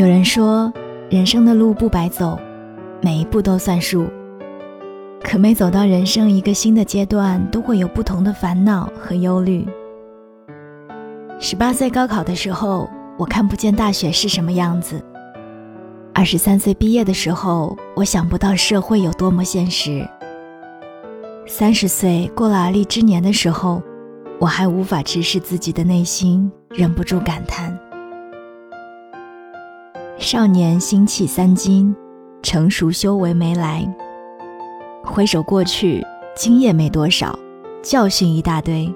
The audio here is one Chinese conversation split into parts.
有人说，人生的路不白走，每一步都算数。可每走到人生一个新的阶段，都会有不同的烦恼和忧虑。十八岁高考的时候，我看不见大学是什么样子；二十三岁毕业的时候，我想不到社会有多么现实；三十岁过了而立之年的时候，我还无法直视自己的内心，忍不住感叹：少年心气三斤，成熟修为没来。回首过去，经验没多少，教训一大堆。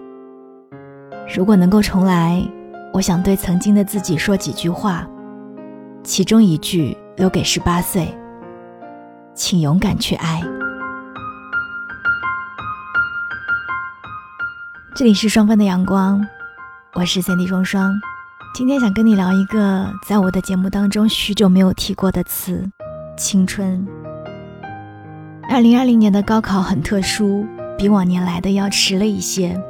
如果能够重来，我想对曾经的自己说几句话，其中一句留给十八岁：请勇敢去爱。这里是双份的阳光，我是三 D 双双。今天想跟你聊一个在我的节目当中许久没有提过的词——青春。二零二零年的高考很特殊，比往年来的要迟了一些。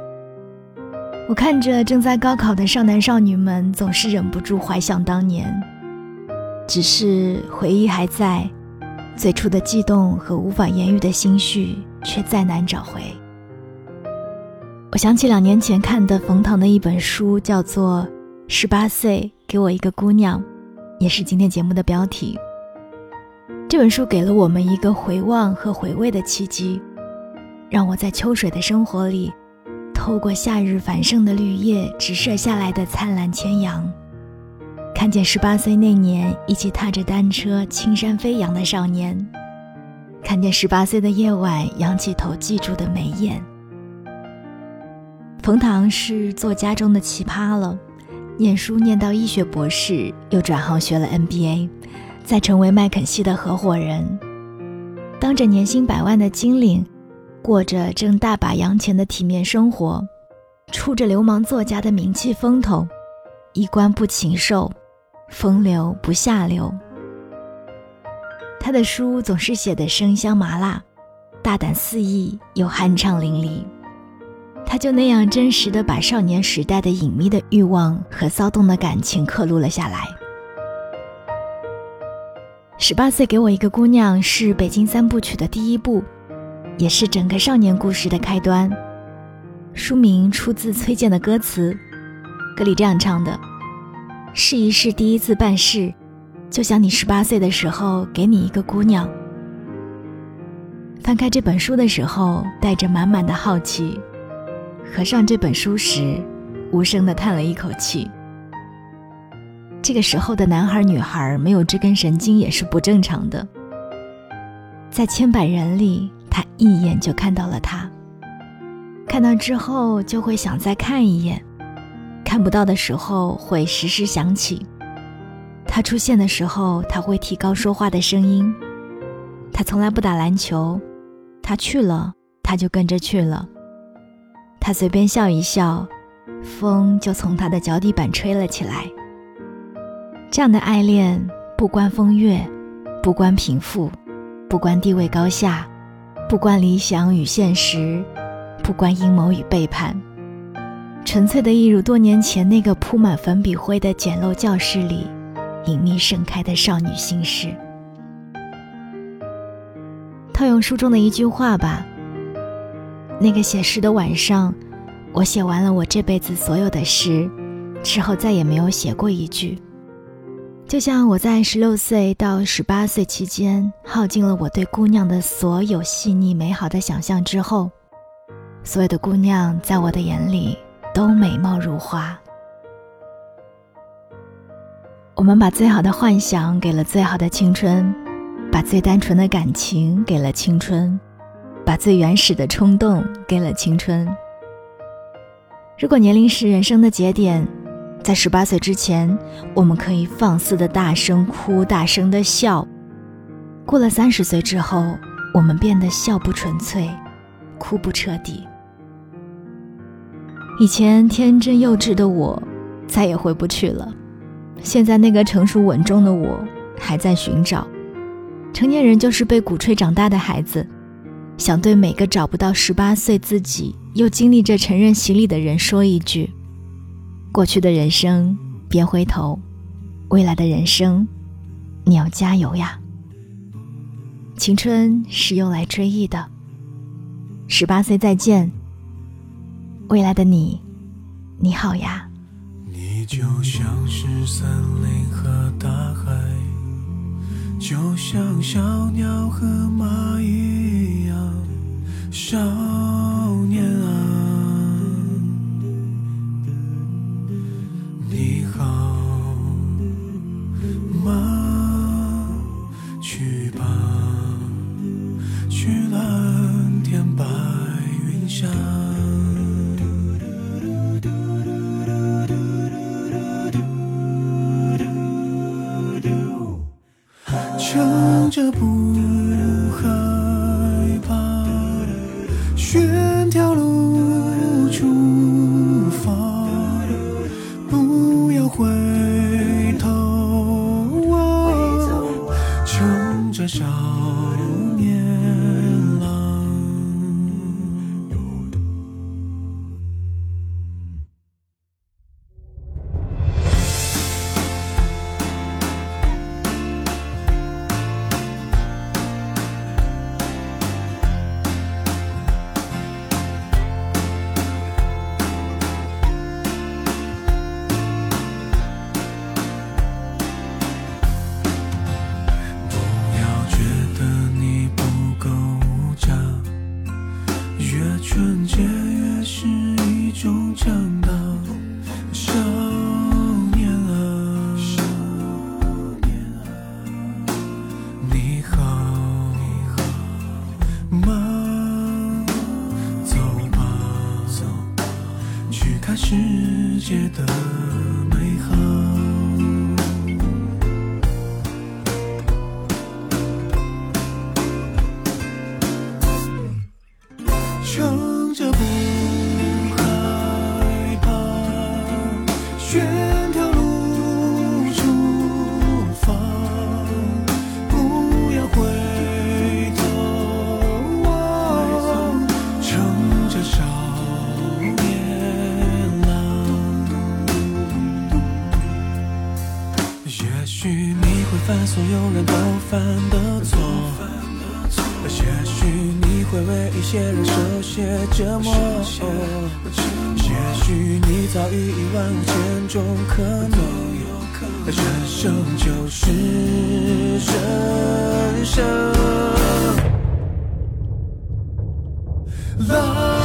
我看着正在高考的少男少女们，总是忍不住怀想当年。只是回忆还在，最初的悸动和无法言喻的心绪却再难找回。我想起两年前看的冯唐的一本书，叫做《十八岁给我一个姑娘》，也是今天节目的标题。这本书给了我们一个回望和回味的契机，让我在秋水的生活里，透过夏日繁盛的绿叶直射下来的灿烂千阳，看见十八岁那年一起踏着单车青山飞扬的少年，看见十八岁的夜晚仰起头记住的眉眼。冯唐是作家中的奇葩了，念书念到医学博士，又转行学了 MBA。再成为麦肯锡的合伙人，当着年薪百万的金领，过着挣大把洋钱的体面生活，出着流氓作家的名气风头，衣冠不禽兽，风流不下流。他的书总是写得生香麻辣，大胆肆意又酣畅淋漓。他就那样真实的把少年时代的隐秘的欲望和骚动的感情刻录了下来。十八岁给我一个姑娘是北京三部曲的第一部，也是整个少年故事的开端。书名出自崔健的歌词，歌里这样唱的：“试一试第一次办事，就像你十八岁的时候给你一个姑娘。”翻开这本书的时候，带着满满的好奇；合上这本书时，无声的叹了一口气。这个时候的男孩女孩没有这根神经也是不正常的。在千百人里，他一眼就看到了他。看到之后就会想再看一眼，看不到的时候会时时想起。他出现的时候，他会提高说话的声音。他从来不打篮球，他去了，他就跟着去了。他随便笑一笑，风就从他的脚底板吹了起来。这样的爱恋，不关风月，不关贫富，不关地位高下，不关理想与现实，不关阴谋与背叛，纯粹的一如多年前那个铺满粉笔灰的简陋教室里，隐秘盛开的少女心事。套用书中的一句话吧：那个写诗的晚上，我写完了我这辈子所有的诗，之后再也没有写过一句。就像我在十六岁到十八岁期间，耗尽了我对姑娘的所有细腻美好的想象之后，所有的姑娘在我的眼里都美貌如花。我们把最好的幻想给了最好的青春，把最单纯的感情给了青春，把最原始的冲动给了青春。如果年龄是人生的节点。在十八岁之前，我们可以放肆的大声哭，大声的笑；过了三十岁之后，我们变得笑不纯粹，哭不彻底。以前天真幼稚的我，再也回不去了。现在那个成熟稳重的我，还在寻找。成年人就是被鼓吹长大的孩子，想对每个找不到十八岁自己，又经历着成人洗礼的人说一句。过去的人生别回头，未来的人生你要加油呀！青春是用来追忆的，十八岁再见，未来的你，你好呀！你就像是森林和大海，就像小鸟和蚂蚁一样，少年啊，些折磨，也许你早已一万五千种可能，人生就是人生。啦。